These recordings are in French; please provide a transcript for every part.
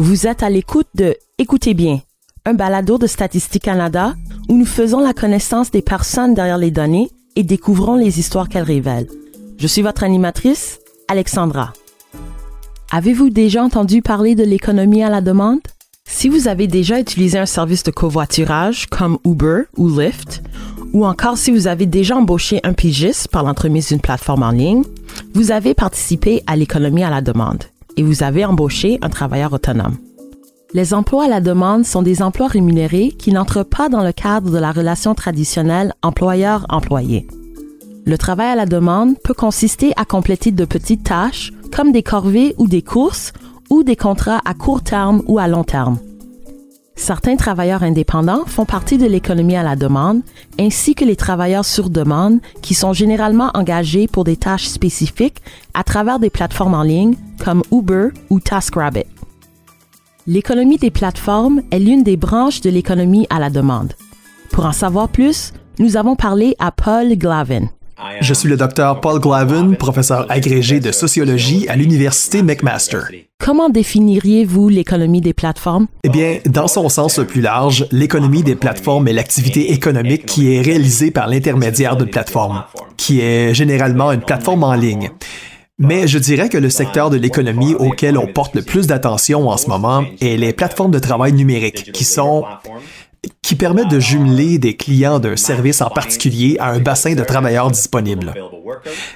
Vous êtes à l'écoute de Écoutez bien, un balado de Statistique Canada où nous faisons la connaissance des personnes derrière les données et découvrons les histoires qu'elles révèlent. Je suis votre animatrice, Alexandra. Avez-vous déjà entendu parler de l'économie à la demande? Si vous avez déjà utilisé un service de covoiturage comme Uber ou Lyft, ou encore si vous avez déjà embauché un pigiste par l'entremise d'une plateforme en ligne, vous avez participé à l'économie à la demande et vous avez embauché un travailleur autonome. Les emplois à la demande sont des emplois rémunérés qui n'entrent pas dans le cadre de la relation traditionnelle employeur-employé. Le travail à la demande peut consister à compléter de petites tâches comme des corvées ou des courses ou des contrats à court terme ou à long terme. Certains travailleurs indépendants font partie de l'économie à la demande, ainsi que les travailleurs sur demande qui sont généralement engagés pour des tâches spécifiques à travers des plateformes en ligne comme Uber ou TaskRabbit. L'économie des plateformes est l'une des branches de l'économie à la demande. Pour en savoir plus, nous avons parlé à Paul Glavin. Je suis le docteur Paul Glavin, professeur agrégé de sociologie à l'Université McMaster. Comment définiriez-vous l'économie des plateformes? Eh bien, dans son sens le plus large, l'économie des plateformes est l'activité économique qui est réalisée par l'intermédiaire d'une plateforme, qui est généralement une plateforme en ligne. Mais je dirais que le secteur de l'économie auquel on porte le plus d'attention en ce moment est les plateformes de travail numériques, qui sont qui permettent de jumeler des clients d'un service en particulier à un bassin de travailleurs disponibles.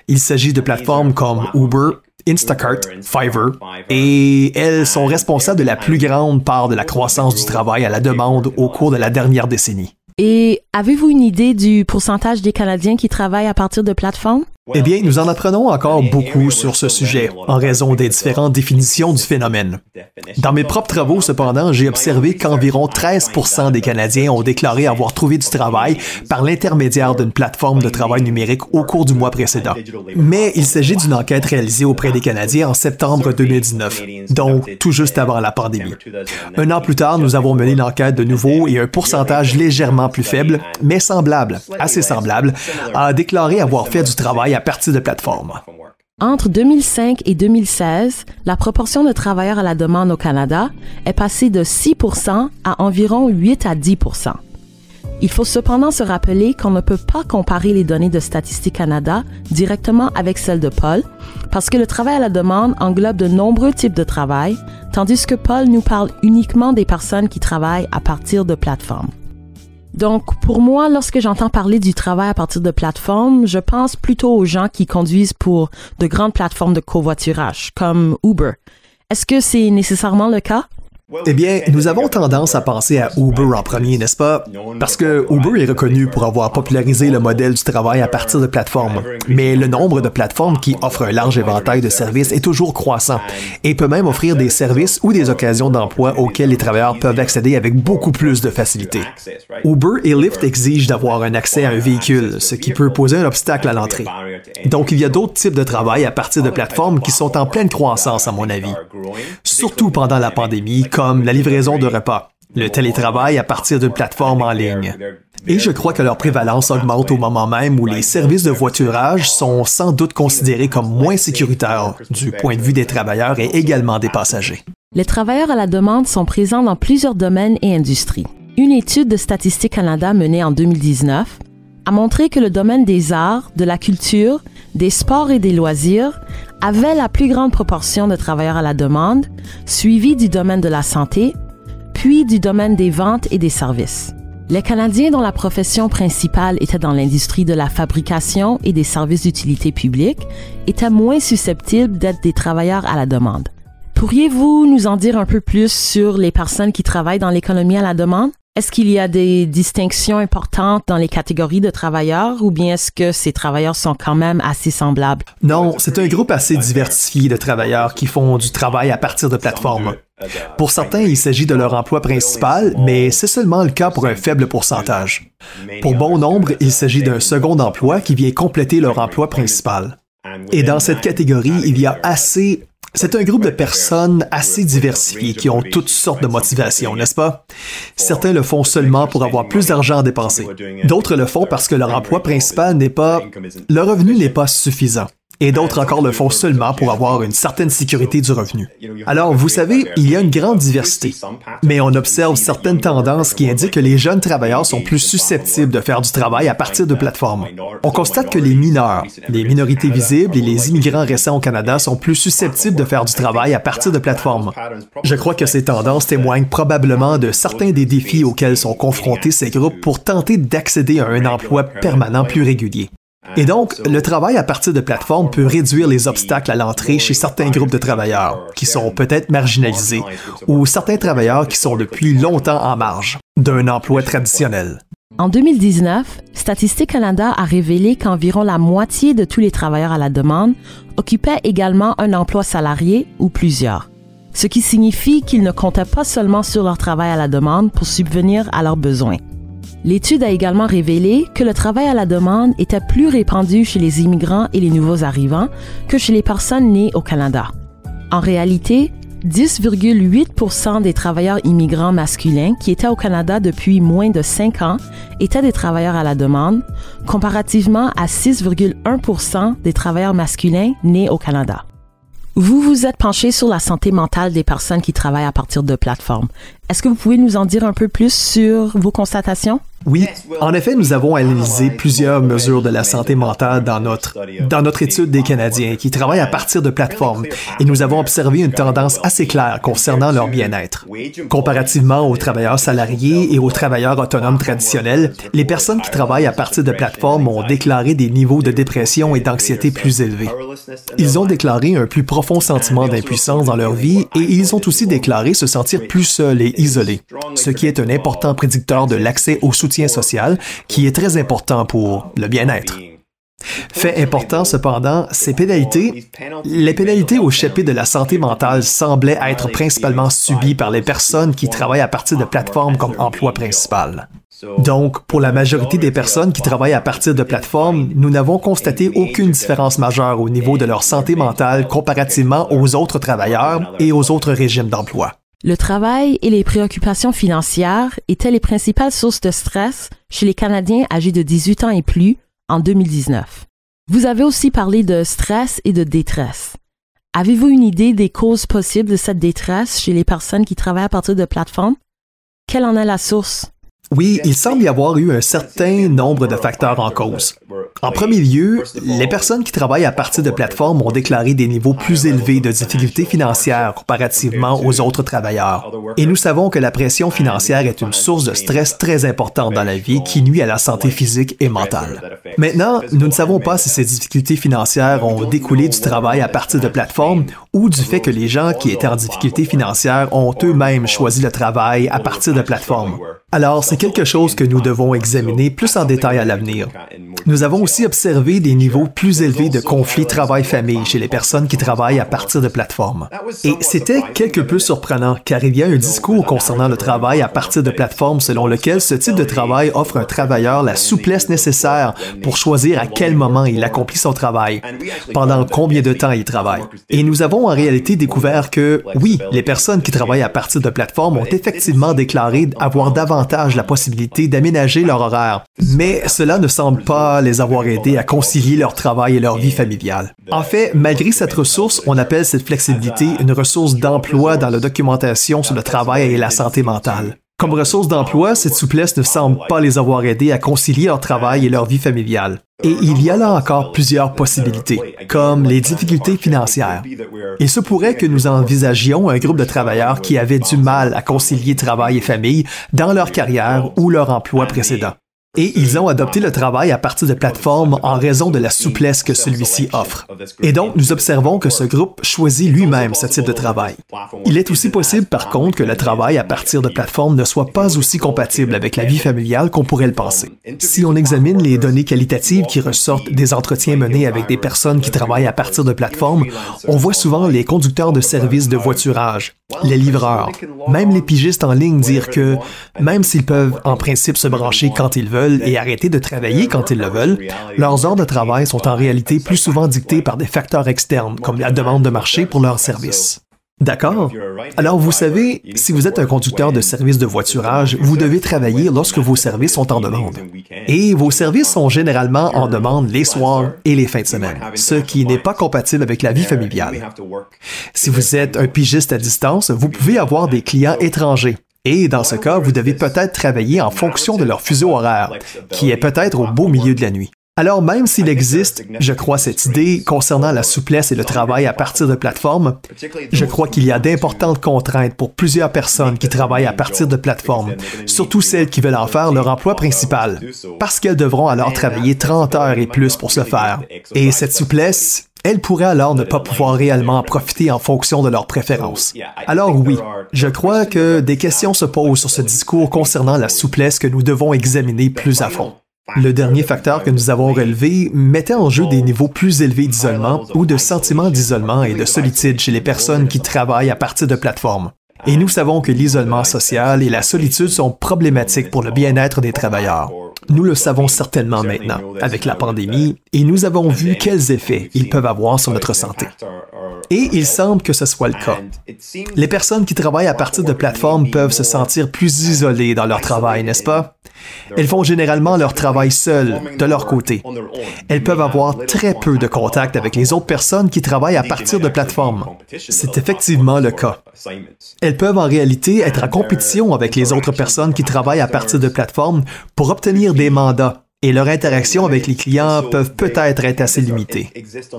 Il s'agit de plateformes comme Uber, Instacart, Fiverr, et elles sont responsables de la plus grande part de la croissance du travail à la demande au cours de la dernière décennie. Et avez-vous une idée du pourcentage des Canadiens qui travaillent à partir de plateformes? Eh bien, nous en apprenons encore beaucoup sur ce sujet, en raison des différentes définitions du phénomène. Dans mes propres travaux, cependant, j'ai observé qu'environ 13% des Canadiens ont déclaré avoir trouvé du travail par l'intermédiaire d'une plateforme de travail numérique au cours du mois précédent. Mais il s'agit d'une enquête réalisée auprès des Canadiens en septembre 2019, donc tout juste avant la pandémie. Un an plus tard, nous avons mené l'enquête de nouveau et un pourcentage légèrement plus faible, mais semblable, assez semblable, a déclaré avoir fait du travail à partir de plateformes. Entre 2005 et 2016, la proportion de travailleurs à la demande au Canada est passée de 6% à environ 8 à 10 il faut cependant se rappeler qu'on ne peut pas comparer les données de Statistique Canada directement avec celles de Paul, parce que le travail à la demande englobe de nombreux types de travail, tandis que Paul nous parle uniquement des personnes qui travaillent à partir de plateformes. Donc, pour moi, lorsque j'entends parler du travail à partir de plateformes, je pense plutôt aux gens qui conduisent pour de grandes plateformes de covoiturage, comme Uber. Est-ce que c'est nécessairement le cas? Eh bien, nous avons tendance à penser à Uber en premier, n'est-ce pas? Parce que Uber est reconnu pour avoir popularisé le modèle du travail à partir de plateformes. Mais le nombre de plateformes qui offrent un large éventail de services est toujours croissant et peut même offrir des services ou des occasions d'emploi auxquels les travailleurs peuvent accéder avec beaucoup plus de facilité. Uber et Lyft exigent d'avoir un accès à un véhicule, ce qui peut poser un obstacle à l'entrée. Donc, il y a d'autres types de travail à partir de plateformes qui sont en pleine croissance, à mon avis. Surtout pendant la pandémie, la livraison de repas, le télétravail à partir d'une plateforme en ligne. Et je crois que leur prévalence augmente au moment même où les services de voiturage sont sans doute considérés comme moins sécuritaires du point de vue des travailleurs et également des passagers. Les travailleurs à la demande sont présents dans plusieurs domaines et industries. Une étude de Statistique Canada menée en 2019 a montré que le domaine des arts, de la culture, des sports et des loisirs avait la plus grande proportion de travailleurs à la demande, suivi du domaine de la santé, puis du domaine des ventes et des services. Les Canadiens dont la profession principale était dans l'industrie de la fabrication et des services d'utilité publique étaient moins susceptibles d'être des travailleurs à la demande. Pourriez-vous nous en dire un peu plus sur les personnes qui travaillent dans l'économie à la demande? Est-ce qu'il y a des distinctions importantes dans les catégories de travailleurs ou bien est-ce que ces travailleurs sont quand même assez semblables? Non, c'est un groupe assez diversifié de travailleurs qui font du travail à partir de plateformes. Pour certains, il s'agit de leur emploi principal, mais c'est seulement le cas pour un faible pourcentage. Pour bon nombre, il s'agit d'un second emploi qui vient compléter leur emploi principal. Et dans cette catégorie, il y a assez c'est un groupe de personnes assez diversifiées qui ont toutes sortes de motivations, n'est-ce pas? Certains le font seulement pour avoir plus d'argent à dépenser. D'autres le font parce que leur emploi principal n'est pas... Le revenu n'est pas suffisant. Et d'autres encore le font seulement pour avoir une certaine sécurité du revenu. Alors, vous savez, il y a une grande diversité, mais on observe certaines tendances qui indiquent que les jeunes travailleurs sont plus susceptibles de faire du travail à partir de plateformes. On constate que les mineurs, les minorités visibles et les immigrants récents au Canada sont plus susceptibles de faire du travail à partir de plateformes. Je crois que ces tendances témoignent probablement de certains des défis auxquels sont confrontés ces groupes pour tenter d'accéder à un emploi permanent plus régulier. Et donc, le travail à partir de plateformes peut réduire les obstacles à l'entrée chez certains groupes de travailleurs qui sont peut-être marginalisés ou certains travailleurs qui sont depuis longtemps en marge d'un emploi traditionnel. En 2019, Statistique Canada a révélé qu'environ la moitié de tous les travailleurs à la demande occupaient également un emploi salarié ou plusieurs, ce qui signifie qu'ils ne comptaient pas seulement sur leur travail à la demande pour subvenir à leurs besoins. L'étude a également révélé que le travail à la demande était plus répandu chez les immigrants et les nouveaux arrivants que chez les personnes nées au Canada. En réalité, 10,8% des travailleurs immigrants masculins qui étaient au Canada depuis moins de 5 ans étaient des travailleurs à la demande, comparativement à 6,1 des travailleurs masculins nés au Canada. Vous vous êtes penché sur la santé mentale des personnes qui travaillent à partir de plateformes. Est-ce que vous pouvez nous en dire un peu plus sur vos constatations? Oui, en effet, nous avons analysé plusieurs mesures de la santé mentale dans notre, dans notre étude des Canadiens qui travaillent à partir de plateformes et nous avons observé une tendance assez claire concernant leur bien-être. Comparativement aux travailleurs salariés et aux travailleurs autonomes traditionnels, les personnes qui travaillent à partir de plateformes ont déclaré des niveaux de dépression et d'anxiété plus élevés. Ils ont déclaré un plus profond sentiment d'impuissance dans leur vie et ils ont aussi déclaré se sentir plus seuls et isolés, ce qui est un important prédicteur de l'accès au soutien social qui est très important pour le bien-être. Fait important cependant, ces pénalités, les pénalités au chapitre de la santé mentale semblaient être principalement subies par les personnes qui travaillent à partir de plateformes comme emploi principal. Donc, pour la majorité des personnes qui travaillent à partir de plateformes, nous n'avons constaté aucune différence majeure au niveau de leur santé mentale comparativement aux autres travailleurs et aux autres régimes d'emploi. Le travail et les préoccupations financières étaient les principales sources de stress chez les Canadiens âgés de 18 ans et plus en 2019. Vous avez aussi parlé de stress et de détresse. Avez-vous une idée des causes possibles de cette détresse chez les personnes qui travaillent à partir de plateformes? Quelle en est la source? Oui, il semble y avoir eu un certain nombre de facteurs en cause. En premier lieu, les personnes qui travaillent à partir de plateformes ont déclaré des niveaux plus élevés de difficultés financières comparativement aux autres travailleurs. Et nous savons que la pression financière est une source de stress très importante dans la vie qui nuit à la santé physique et mentale. Maintenant, nous ne savons pas si ces difficultés financières ont découlé du travail à partir de plateformes ou du fait que les gens qui étaient en difficulté financière ont eux-mêmes choisi le travail à partir de plateformes. Alors, c'est quelque chose que nous devons examiner plus en détail à l'avenir. Nous avons aussi observé des niveaux plus élevés de conflits travail-famille chez les personnes qui travaillent à partir de plateformes. Et c'était quelque peu surprenant car il y a un discours concernant le travail à partir de plateformes selon lequel ce type de travail offre un travailleur la souplesse nécessaire pour choisir à quel moment il accomplit son travail, pendant combien de temps il travaille. Et nous avons en réalité découvert que, oui, les personnes qui travaillent à partir de plateformes ont effectivement déclaré avoir davantage la possibilité d'aménager leur horaire, mais cela ne semble pas les avoir aidés à concilier leur travail et leur vie familiale. En fait, malgré cette ressource, on appelle cette flexibilité une ressource d'emploi dans la documentation sur le travail et la santé mentale. Comme ressource d'emploi, cette souplesse ne semble pas les avoir aidés à concilier leur travail et leur vie familiale. Et il y a là encore plusieurs possibilités, comme les difficultés financières. Il se pourrait que nous envisagions un groupe de travailleurs qui avaient du mal à concilier travail et famille dans leur carrière ou leur emploi précédent. Et ils ont adopté le travail à partir de plateformes en raison de la souplesse que celui-ci offre. Et donc, nous observons que ce groupe choisit lui-même ce type de travail. Il est aussi possible, par contre, que le travail à partir de plateformes ne soit pas aussi compatible avec la vie familiale qu'on pourrait le penser. Si on examine les données qualitatives qui ressortent des entretiens menés avec des personnes qui travaillent à partir de plateformes, on voit souvent les conducteurs de services de voiturage, les livreurs, même les pigistes en ligne dire que, même s'ils peuvent en principe se brancher quand ils et arrêter de travailler quand ils le veulent, leurs heures de travail sont en réalité plus souvent dictées par des facteurs externes, comme la demande de marché pour leurs services. D'accord? Alors vous savez, si vous êtes un conducteur de service de voiturage, vous devez travailler lorsque vos services sont en demande. Et vos services sont généralement en demande les soirs et les fins de semaine, ce qui n'est pas compatible avec la vie familiale. Si vous êtes un pigiste à distance, vous pouvez avoir des clients étrangers. Et dans ce cas, vous devez peut-être travailler en fonction de leur fuseau horaire, qui est peut-être au beau milieu de la nuit. Alors même s'il existe, je crois, cette idée concernant la souplesse et le travail à partir de plateformes, je crois qu'il y a d'importantes contraintes pour plusieurs personnes qui travaillent à partir de plateformes, surtout celles qui veulent en faire leur emploi principal, parce qu'elles devront alors travailler 30 heures et plus pour ce faire. Et cette souplesse, elles pourraient alors ne pas pouvoir réellement en profiter en fonction de leurs préférences. Alors oui, je crois que des questions se posent sur ce discours concernant la souplesse que nous devons examiner plus à fond. Le dernier facteur que nous avons relevé mettait en jeu des niveaux plus élevés d'isolement ou de sentiment d'isolement et de solitude chez les personnes qui travaillent à partir de plateformes. Et nous savons que l'isolement social et la solitude sont problématiques pour le bien-être des travailleurs. Nous le savons certainement maintenant avec la pandémie et nous avons vu quels effets ils peuvent avoir sur notre santé. Et il semble que ce soit le cas. Les personnes qui travaillent à partir de plateformes peuvent se sentir plus isolées dans leur travail, n'est-ce pas? Elles font généralement leur travail seules, de leur côté. Elles peuvent avoir très peu de contact avec les autres personnes qui travaillent à partir de plateformes. C'est effectivement le cas. Elles peuvent en réalité être en compétition avec les autres personnes qui travaillent à partir de plateformes pour obtenir des mandats et leur interaction avec les clients peuvent peut-être être assez limitées.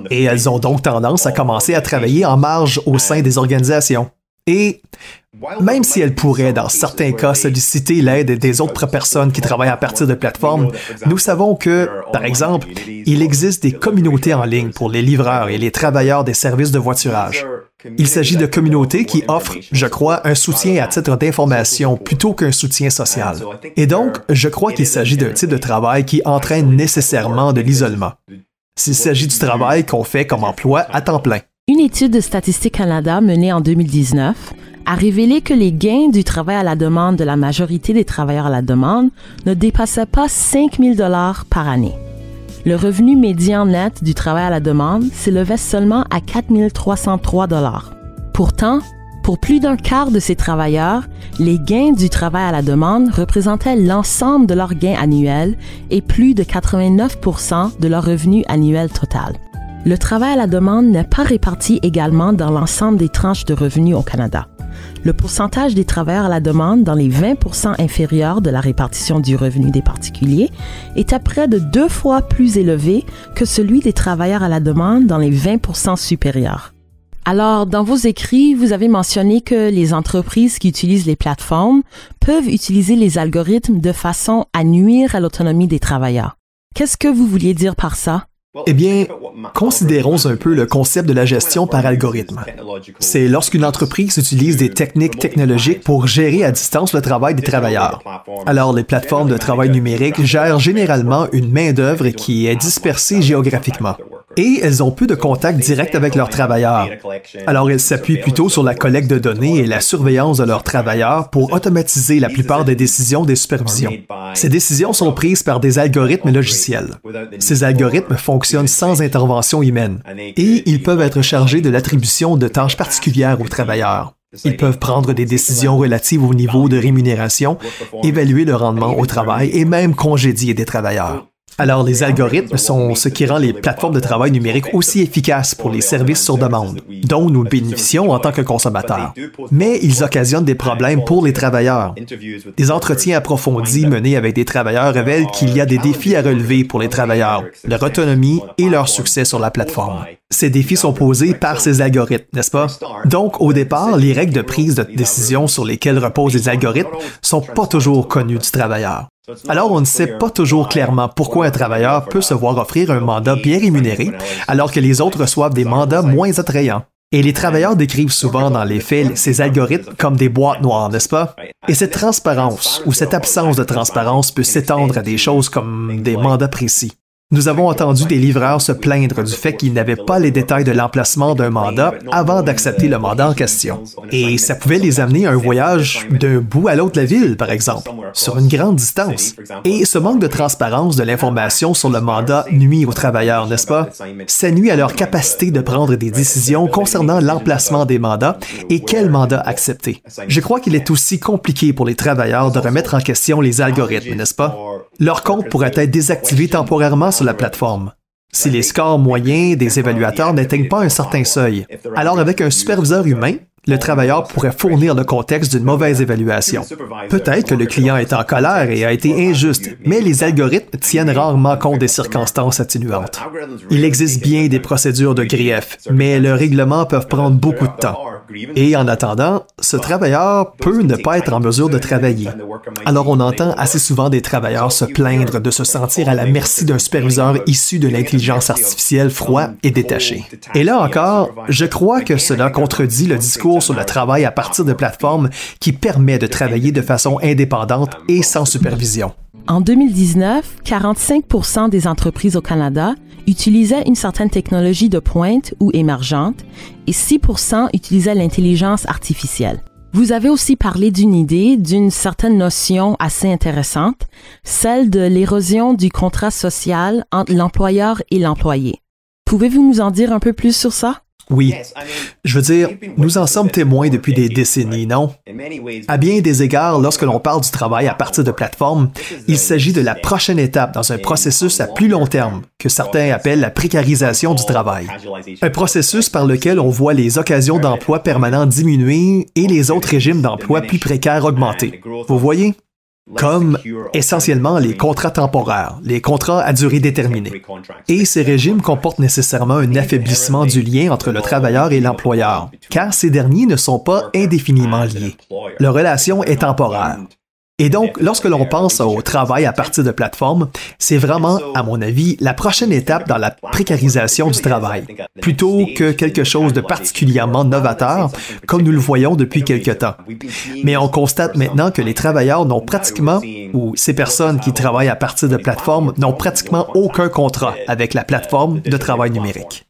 Et elles ont donc tendance à commencer à travailler en marge au sein des organisations. Et même si elles pourraient, dans certains cas, solliciter l'aide des autres personnes qui travaillent à partir de plateformes, nous savons que, par exemple, il existe des communautés en ligne pour les livreurs et les travailleurs des services de voiturage. Il s'agit de communautés qui offrent, je crois, un soutien à titre d'information plutôt qu'un soutien social. Et donc, je crois qu'il s'agit d'un type de travail qui entraîne nécessairement de l'isolement. S'il s'agit du travail qu'on fait comme emploi à temps plein. Une étude de Statistique Canada menée en 2019 a révélé que les gains du travail à la demande de la majorité des travailleurs à la demande ne dépassaient pas 5 000 dollars par année. Le revenu médian net du travail à la demande s'élevait seulement à 4 303 dollars. Pourtant, pour plus d'un quart de ces travailleurs, les gains du travail à la demande représentaient l'ensemble de leurs gains annuels et plus de 89% de leur revenu annuel total. Le travail à la demande n'est pas réparti également dans l'ensemble des tranches de revenus au Canada le pourcentage des travailleurs à la demande dans les 20% inférieurs de la répartition du revenu des particuliers est à près de deux fois plus élevé que celui des travailleurs à la demande dans les 20% supérieurs. Alors, dans vos écrits, vous avez mentionné que les entreprises qui utilisent les plateformes peuvent utiliser les algorithmes de façon à nuire à l'autonomie des travailleurs. Qu'est-ce que vous vouliez dire par ça? Eh bien, considérons un peu le concept de la gestion par algorithme. C'est lorsqu'une entreprise utilise des techniques technologiques pour gérer à distance le travail des travailleurs. Alors, les plateformes de travail numérique gèrent généralement une main-d'œuvre qui est dispersée géographiquement et elles ont peu de contact direct avec leurs travailleurs. Alors elles s'appuient plutôt sur la collecte de données et la surveillance de leurs travailleurs pour automatiser la plupart des décisions des supervisions. Ces décisions sont prises par des algorithmes logiciels. Ces algorithmes sans intervention humaine et ils peuvent être chargés de l'attribution de tâches particulières aux travailleurs. Ils peuvent prendre des décisions relatives au niveau de rémunération, évaluer le rendement au travail et même congédier des travailleurs. Alors, les algorithmes sont ce qui rend les plateformes de travail numérique aussi efficaces pour les services sur demande, dont nous bénéficions en tant que consommateurs. Mais ils occasionnent des problèmes pour les travailleurs. Des entretiens approfondis menés avec des travailleurs révèlent qu'il y a des défis à relever pour les travailleurs, leur autonomie et leur succès sur la plateforme. Ces défis sont posés par ces algorithmes, n'est-ce pas? Donc, au départ, les règles de prise de décision sur lesquelles reposent les algorithmes sont pas toujours connues du travailleur. Alors, on ne sait pas toujours clairement pourquoi un travailleur peut se voir offrir un mandat bien rémunéré alors que les autres reçoivent des mandats moins attrayants. Et les travailleurs décrivent souvent dans les faits ces algorithmes comme des boîtes noires, n'est-ce pas? Et cette transparence ou cette absence de transparence peut s'étendre à des choses comme des mandats précis. Nous avons entendu des livreurs se plaindre du fait qu'ils n'avaient pas les détails de l'emplacement d'un mandat avant d'accepter le mandat en question. Et ça pouvait les amener à un voyage d'un bout à l'autre de la ville, par exemple, sur une grande distance. Et ce manque de transparence de l'information sur le mandat nuit aux travailleurs, n'est-ce pas? Ça nuit à leur capacité de prendre des décisions concernant l'emplacement des mandats et quel mandat accepter. Je crois qu'il est aussi compliqué pour les travailleurs de remettre en question les algorithmes, n'est-ce pas? Leur compte pourrait être désactivé temporairement sur la plateforme. Si les scores moyens des évaluateurs n'atteignent pas un certain seuil, alors avec un superviseur humain, le travailleur pourrait fournir le contexte d'une mauvaise évaluation. Peut-être que le client est en colère et a été injuste, mais les algorithmes tiennent rarement compte des circonstances atténuantes. Il existe bien des procédures de grief, mais le règlement peuvent prendre beaucoup de temps. Et en attendant, ce travailleur peut ne pas être en mesure de travailler. Alors on entend assez souvent des travailleurs se plaindre de se sentir à la merci d'un superviseur issu de l'intelligence artificielle froid et détaché. Et là encore, je crois que cela contredit le discours sur le travail à partir de plateformes qui permet de travailler de façon indépendante et sans supervision. En 2019, 45% des entreprises au Canada utilisaient une certaine technologie de pointe ou émergente et 6% utilisaient l'intelligence artificielle. Vous avez aussi parlé d'une idée, d'une certaine notion assez intéressante, celle de l'érosion du contrat social entre l'employeur et l'employé. Pouvez-vous nous en dire un peu plus sur ça? Oui. Je veux dire, nous en sommes témoins depuis des décennies, non? À bien des égards, lorsque l'on parle du travail à partir de plateformes, il s'agit de la prochaine étape dans un processus à plus long terme, que certains appellent la précarisation du travail. Un processus par lequel on voit les occasions d'emploi permanents diminuer et les autres régimes d'emploi plus précaires augmenter. Vous voyez? Comme essentiellement les contrats temporaires, les contrats à durée déterminée. Et ces régimes comportent nécessairement un affaiblissement du lien entre le travailleur et l'employeur, car ces derniers ne sont pas indéfiniment liés. Leur relation est temporaire. Et donc, lorsque l'on pense au travail à partir de plateformes, c'est vraiment, à mon avis, la prochaine étape dans la précarisation du travail, plutôt que quelque chose de particulièrement novateur, comme nous le voyons depuis quelque temps. Mais on constate maintenant que les travailleurs n'ont pratiquement, ou ces personnes qui travaillent à partir de plateformes n'ont pratiquement aucun contrat avec la plateforme de travail numérique.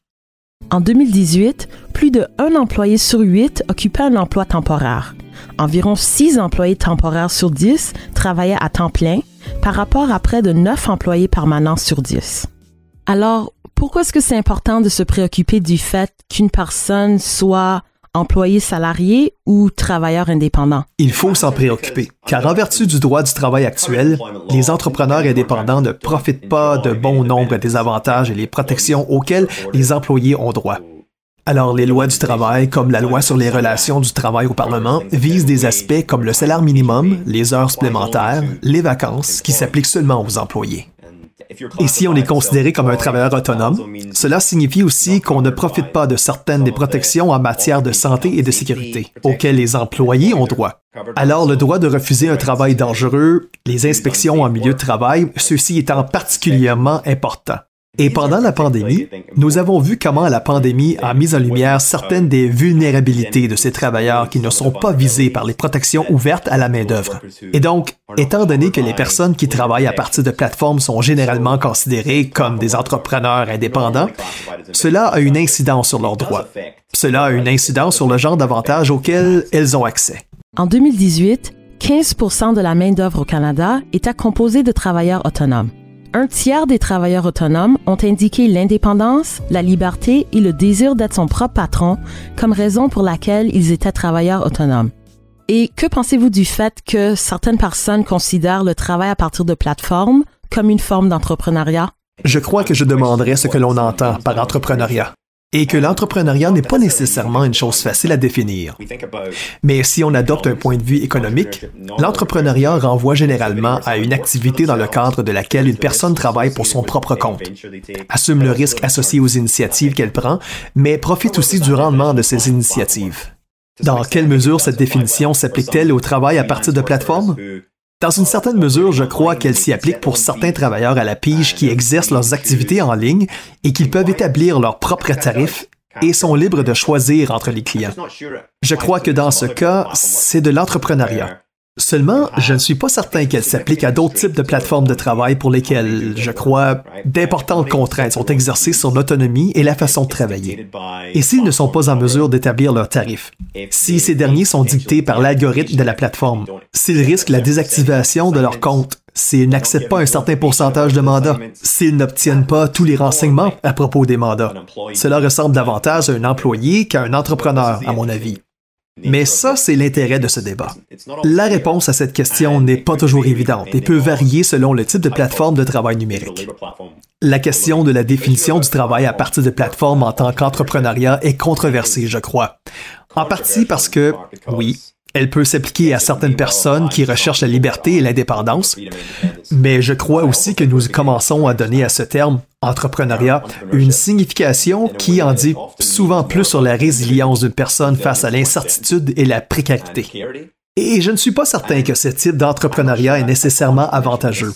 En 2018, plus de un employé sur huit occupait un emploi temporaire. Environ 6 employés temporaires sur 10 travaillaient à temps plein par rapport à près de 9 employés permanents sur 10. Alors, pourquoi est-ce que c'est important de se préoccuper du fait qu'une personne soit employé salarié ou travailleur indépendant? Il faut s'en préoccuper, car en vertu du droit du travail actuel, les entrepreneurs indépendants ne profitent pas de bon nombre des avantages et les protections auxquels les employés ont droit. Alors, les lois du travail, comme la loi sur les relations du travail au Parlement, visent des aspects comme le salaire minimum, les heures supplémentaires, les vacances, qui s'appliquent seulement aux employés. Et si on est considéré comme un travailleur autonome, cela signifie aussi qu'on ne profite pas de certaines des protections en matière de santé et de sécurité, auxquelles les employés ont droit. Alors, le droit de refuser un travail dangereux, les inspections en milieu de travail, ceci étant particulièrement important. Et pendant la pandémie, nous avons vu comment la pandémie a mis en lumière certaines des vulnérabilités de ces travailleurs qui ne sont pas visés par les protections ouvertes à la main-d'œuvre. Et donc, étant donné que les personnes qui travaillent à partir de plateformes sont généralement considérées comme des entrepreneurs indépendants, cela a une incidence sur leurs droits. Cela a une incidence sur le genre d'avantages auxquels elles ont accès. En 2018, 15 de la main-d'œuvre au Canada était composée de travailleurs autonomes un tiers des travailleurs autonomes ont indiqué l'indépendance, la liberté et le désir d'être son propre patron comme raison pour laquelle ils étaient travailleurs autonomes. Et que pensez-vous du fait que certaines personnes considèrent le travail à partir de plateformes comme une forme d'entrepreneuriat? Je crois que je demanderais ce que l'on entend par entrepreneuriat et que l'entrepreneuriat n'est pas nécessairement une chose facile à définir. Mais si on adopte un point de vue économique, l'entrepreneuriat renvoie généralement à une activité dans le cadre de laquelle une personne travaille pour son propre compte, assume le risque associé aux initiatives qu'elle prend, mais profite aussi du rendement de ces initiatives. Dans quelle mesure cette définition s'applique-t-elle au travail à partir de plateformes? Dans une certaine mesure, je crois qu'elle s'y applique pour certains travailleurs à la pige qui exercent leurs activités en ligne et qui peuvent établir leurs propres tarifs et sont libres de choisir entre les clients. Je crois que dans ce cas, c'est de l'entrepreneuriat. Seulement, je ne suis pas certain qu'elle s'applique à d'autres types de plateformes de travail pour lesquelles, je crois, d'importantes contraintes sont exercées sur l'autonomie et la façon de travailler. Et s'ils ne sont pas en mesure d'établir leurs tarifs, si ces derniers sont dictés par l'algorithme de la plateforme, s'ils risquent la désactivation de leur compte, s'ils n'acceptent pas un certain pourcentage de mandats, s'ils n'obtiennent pas tous les renseignements à propos des mandats. Cela ressemble davantage à un employé qu'à un entrepreneur, à mon avis. Mais ça, c'est l'intérêt de ce débat. La réponse à cette question n'est pas toujours évidente et peut varier selon le type de plateforme de travail numérique. La question de la définition du travail à partir de plateformes en tant qu'entrepreneuriat est controversée, je crois. En partie parce que, oui, elle peut s'appliquer à certaines personnes qui recherchent la liberté et l'indépendance, mais je crois aussi que nous commençons à donner à ce terme entrepreneuriat une signification qui en dit souvent plus sur la résilience d'une personne face à l'incertitude et la précarité. Et je ne suis pas certain que ce type d'entrepreneuriat est nécessairement avantageux.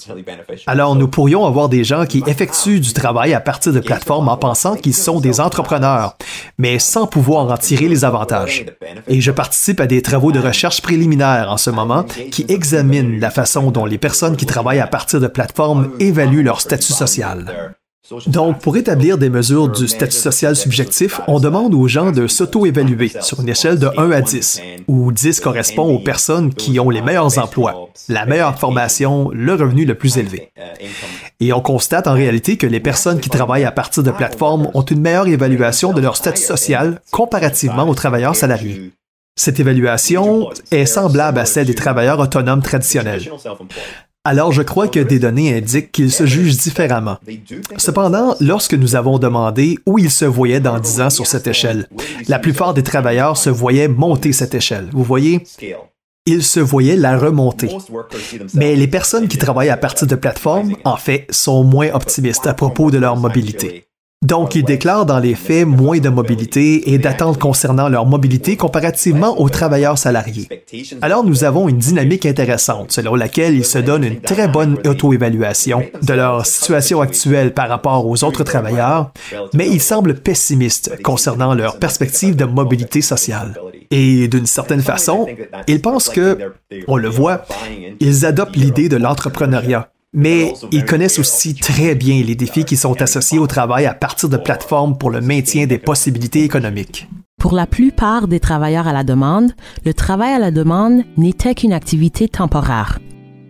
Alors nous pourrions avoir des gens qui effectuent du travail à partir de plateformes en pensant qu'ils sont des entrepreneurs, mais sans pouvoir en tirer les avantages. Et je participe à des travaux de recherche préliminaires en ce moment qui examinent la façon dont les personnes qui travaillent à partir de plateformes évaluent leur statut social. Donc, pour établir des mesures du statut social subjectif, on demande aux gens de s'auto-évaluer sur une échelle de 1 à 10, où 10 correspond aux personnes qui ont les meilleurs emplois, la meilleure formation, le revenu le plus élevé. Et on constate en réalité que les personnes qui travaillent à partir de plateformes ont une meilleure évaluation de leur statut social comparativement aux travailleurs salariés. Cette évaluation est semblable à celle des travailleurs autonomes traditionnels alors je crois que des données indiquent qu'ils se jugent différemment. Cependant, lorsque nous avons demandé où ils se voyaient dans 10 ans sur cette échelle, la plupart des travailleurs se voyaient monter cette échelle. Vous voyez, ils se voyaient la remonter. Mais les personnes qui travaillent à partir de plateformes, en fait, sont moins optimistes à propos de leur mobilité. Donc, ils déclarent dans les faits moins de mobilité et d'attentes concernant leur mobilité comparativement aux travailleurs salariés. Alors, nous avons une dynamique intéressante selon laquelle ils se donnent une très bonne auto-évaluation de leur situation actuelle par rapport aux autres travailleurs, mais ils semblent pessimistes concernant leur perspective de mobilité sociale. Et d'une certaine façon, ils pensent que, on le voit, ils adoptent l'idée de l'entrepreneuriat mais ils connaissent aussi très bien les défis qui sont associés au travail à partir de plateformes pour le maintien des possibilités économiques. Pour la plupart des travailleurs à la demande, le travail à la demande n'était qu'une activité temporaire.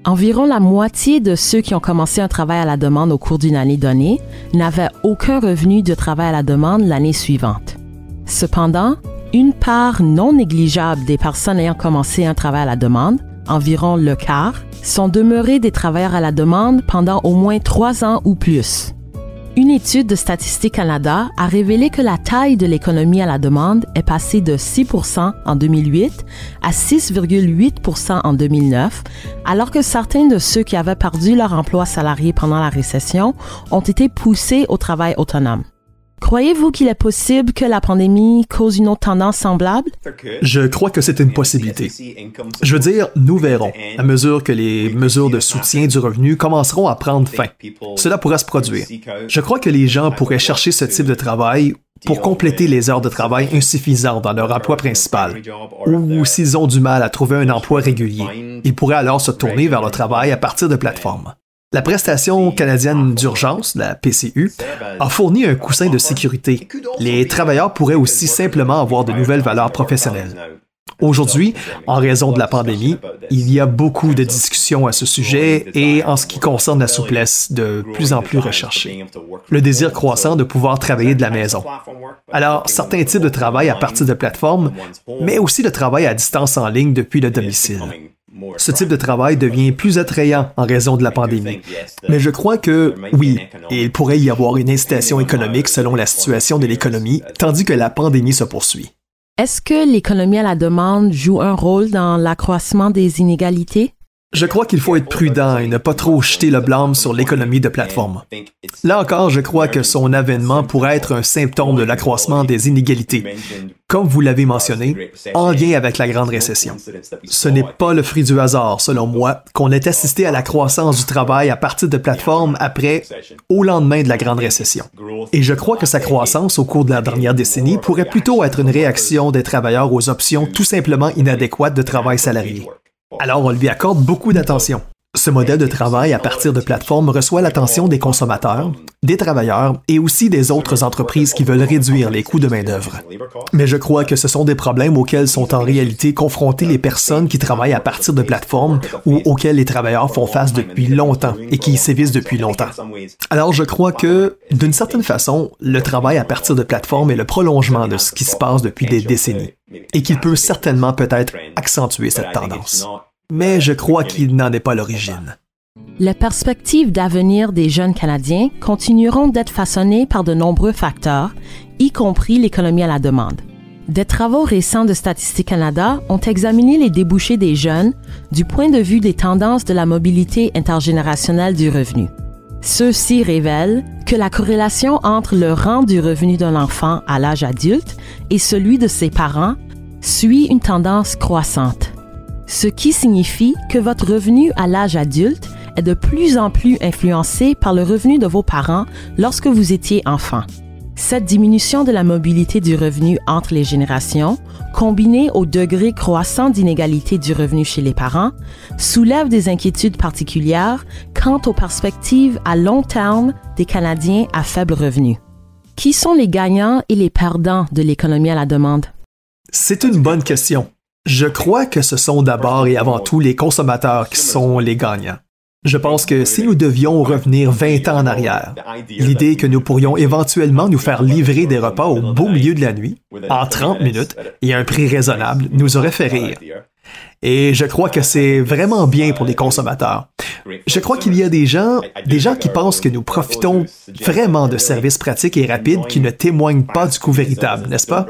Environ la moitié de ceux qui ont commencé un travail à la demande au cours d'une année donnée n'avaient aucun revenu de travail à la demande l'année suivante. Cependant, une part non négligeable des personnes ayant commencé un travail à la demande environ le quart, sont demeurés des travailleurs à la demande pendant au moins trois ans ou plus. Une étude de Statistique Canada a révélé que la taille de l'économie à la demande est passée de 6% en 2008 à 6,8% en 2009, alors que certains de ceux qui avaient perdu leur emploi salarié pendant la récession ont été poussés au travail autonome. Croyez-vous qu'il est possible que la pandémie cause une autre tendance semblable? Je crois que c'est une possibilité. Je veux dire, nous verrons, à mesure que les mesures de soutien du revenu commenceront à prendre fin. Cela pourra se produire. Je crois que les gens pourraient chercher ce type de travail pour compléter les heures de travail insuffisantes dans leur emploi principal, ou s'ils ont du mal à trouver un emploi régulier, ils pourraient alors se tourner vers le travail à partir de plateformes. La prestation canadienne d'urgence, la PCU, a fourni un coussin de sécurité. Les travailleurs pourraient aussi simplement avoir de nouvelles valeurs professionnelles. Aujourd'hui, en raison de la pandémie, il y a beaucoup de discussions à ce sujet et en ce qui concerne la souplesse de plus en plus recherchée. Le désir croissant de pouvoir travailler de la maison. Alors, certains types de travail à partir de plateformes, mais aussi le travail à distance en ligne depuis le domicile. Ce type de travail devient plus attrayant en raison de la pandémie. Mais je crois que, oui, il pourrait y avoir une incitation économique selon la situation de l'économie, tandis que la pandémie se poursuit. Est-ce que l'économie à la demande joue un rôle dans l'accroissement des inégalités? Je crois qu'il faut être prudent et ne pas trop jeter le blâme sur l'économie de plateforme. Là encore, je crois que son avènement pourrait être un symptôme de l'accroissement des inégalités, comme vous l'avez mentionné, en lien avec la grande récession. Ce n'est pas le fruit du hasard, selon moi, qu'on ait assisté à la croissance du travail à partir de plateformes après, au lendemain de la grande récession. Et je crois que sa croissance au cours de la dernière décennie pourrait plutôt être une réaction des travailleurs aux options tout simplement inadéquates de travail salarié. Alors on lui accorde beaucoup d'attention. Ce modèle de travail à partir de plateformes reçoit l'attention des consommateurs, des travailleurs et aussi des autres entreprises qui veulent réduire les coûts de main-d'œuvre. Mais je crois que ce sont des problèmes auxquels sont en réalité confrontées les personnes qui travaillent à partir de plateformes ou auxquels les travailleurs font face depuis longtemps et qui sévissent depuis longtemps. Alors je crois que, d'une certaine façon, le travail à partir de plateformes est le prolongement de ce qui se passe depuis des décennies et qu'il peut certainement peut-être accentuer cette tendance mais je crois qu'il n'en est pas l'origine. Les perspectives d'avenir des jeunes Canadiens continueront d'être façonnées par de nombreux facteurs, y compris l'économie à la demande. Des travaux récents de Statistique Canada ont examiné les débouchés des jeunes du point de vue des tendances de la mobilité intergénérationnelle du revenu. Ceux-ci révèlent que la corrélation entre le rang du revenu d'un enfant à l'âge adulte et celui de ses parents suit une tendance croissante ce qui signifie que votre revenu à l'âge adulte est de plus en plus influencé par le revenu de vos parents lorsque vous étiez enfant. Cette diminution de la mobilité du revenu entre les générations, combinée au degré croissant d'inégalité du revenu chez les parents, soulève des inquiétudes particulières quant aux perspectives à long terme des Canadiens à faible revenu. Qui sont les gagnants et les perdants de l'économie à la demande? C'est une bonne question. Je crois que ce sont d'abord et avant tout les consommateurs qui sont les gagnants. Je pense que si nous devions revenir 20 ans en arrière, l'idée que nous pourrions éventuellement nous faire livrer des repas au beau milieu de la nuit, en 30 minutes, et à un prix raisonnable, nous aurait fait rire. Et je crois que c'est vraiment bien pour les consommateurs. Je crois qu'il y a des gens, des gens qui pensent que nous profitons vraiment de services pratiques et rapides qui ne témoignent pas du coût véritable, n'est-ce pas?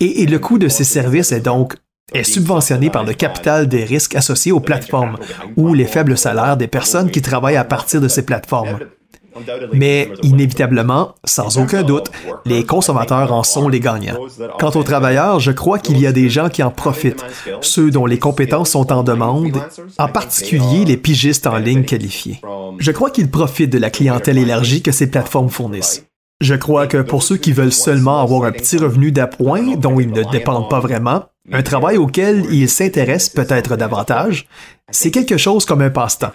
Et, et le coût de ces services est donc est subventionné par le capital des risques associés aux plateformes ou les faibles salaires des personnes qui travaillent à partir de ces plateformes. Mais inévitablement, sans aucun doute, les consommateurs en sont les gagnants. Quant aux travailleurs, je crois qu'il y a des gens qui en profitent, ceux dont les compétences sont en demande, en particulier les pigistes en ligne qualifiés. Je crois qu'ils profitent de la clientèle élargie que ces plateformes fournissent. Je crois que pour ceux qui veulent seulement avoir un petit revenu d'appoint dont ils ne dépendent pas vraiment, un travail auquel ils s'intéressent peut-être davantage, c'est quelque chose comme un passe-temps.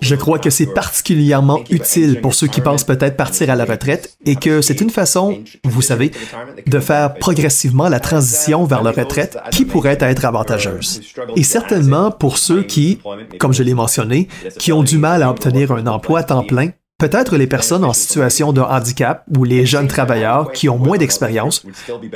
Je crois que c'est particulièrement utile pour ceux qui pensent peut-être partir à la retraite et que c'est une façon, vous savez, de faire progressivement la transition vers la retraite qui pourrait être avantageuse. Et certainement pour ceux qui, comme je l'ai mentionné, qui ont du mal à obtenir un emploi à temps plein Peut-être les personnes en situation de handicap ou les jeunes travailleurs qui ont moins d'expérience,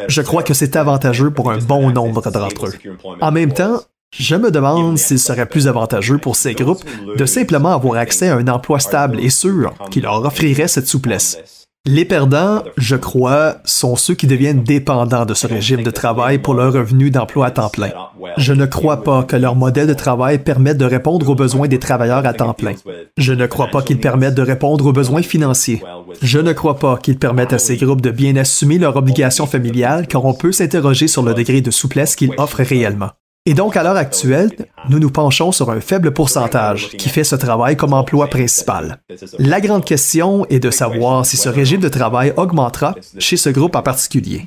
je crois que c'est avantageux pour un bon nombre d'entre eux. En même temps, je me demande s'il serait plus avantageux pour ces groupes de simplement avoir accès à un emploi stable et sûr qui leur offrirait cette souplesse. Les perdants, je crois, sont ceux qui deviennent dépendants de ce régime de travail pour leur revenu d'emploi à temps plein. Je ne crois pas que leur modèle de travail permette de répondre aux besoins des travailleurs à temps plein. Je ne crois pas qu'ils permettent de répondre aux besoins financiers. Je ne crois pas qu'ils permettent à ces groupes de bien assumer leurs obligations familiales car on peut s'interroger sur le degré de souplesse qu'ils offrent réellement. Et donc, à l'heure actuelle, nous nous penchons sur un faible pourcentage qui fait ce travail comme emploi principal. La grande question est de savoir si ce régime de travail augmentera chez ce groupe en particulier.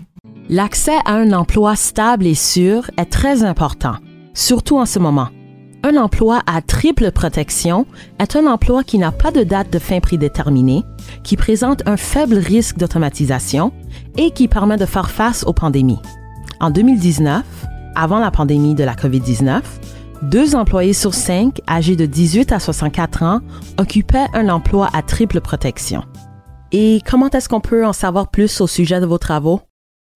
L'accès à un emploi stable et sûr est très important, surtout en ce moment. Un emploi à triple protection est un emploi qui n'a pas de date de fin prédéterminée, qui présente un faible risque d'automatisation et qui permet de faire face aux pandémies. En 2019, avant la pandémie de la COVID-19, deux employés sur cinq âgés de 18 à 64 ans occupaient un emploi à triple protection. Et comment est-ce qu'on peut en savoir plus au sujet de vos travaux?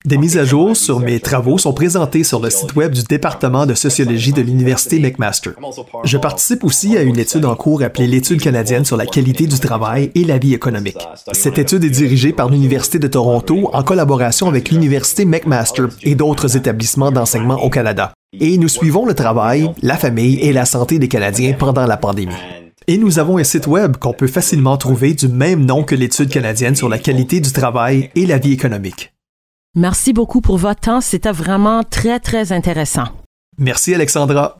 Des mises à jour sur mes travaux sont présentées sur le site web du département de sociologie de l'Université McMaster. Je participe aussi à une étude en cours appelée l'étude canadienne sur la qualité du travail et la vie économique. Cette étude est dirigée par l'Université de Toronto en collaboration avec l'Université McMaster et d'autres établissements d'enseignement au Canada. Et nous suivons le travail, la famille et la santé des Canadiens pendant la pandémie. Et nous avons un site web qu'on peut facilement trouver du même nom que l'étude canadienne sur la qualité du travail et la vie économique. Merci beaucoup pour votre temps. C'était vraiment très, très intéressant. Merci, Alexandra.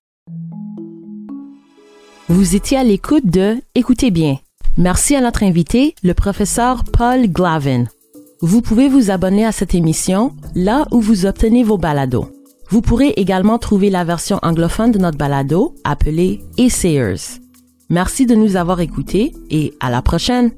Vous étiez à l'écoute de Écoutez bien. Merci à notre invité, le professeur Paul Glavin. Vous pouvez vous abonner à cette émission là où vous obtenez vos balados. Vous pourrez également trouver la version anglophone de notre balado appelée Essayers. Merci de nous avoir écoutés et à la prochaine!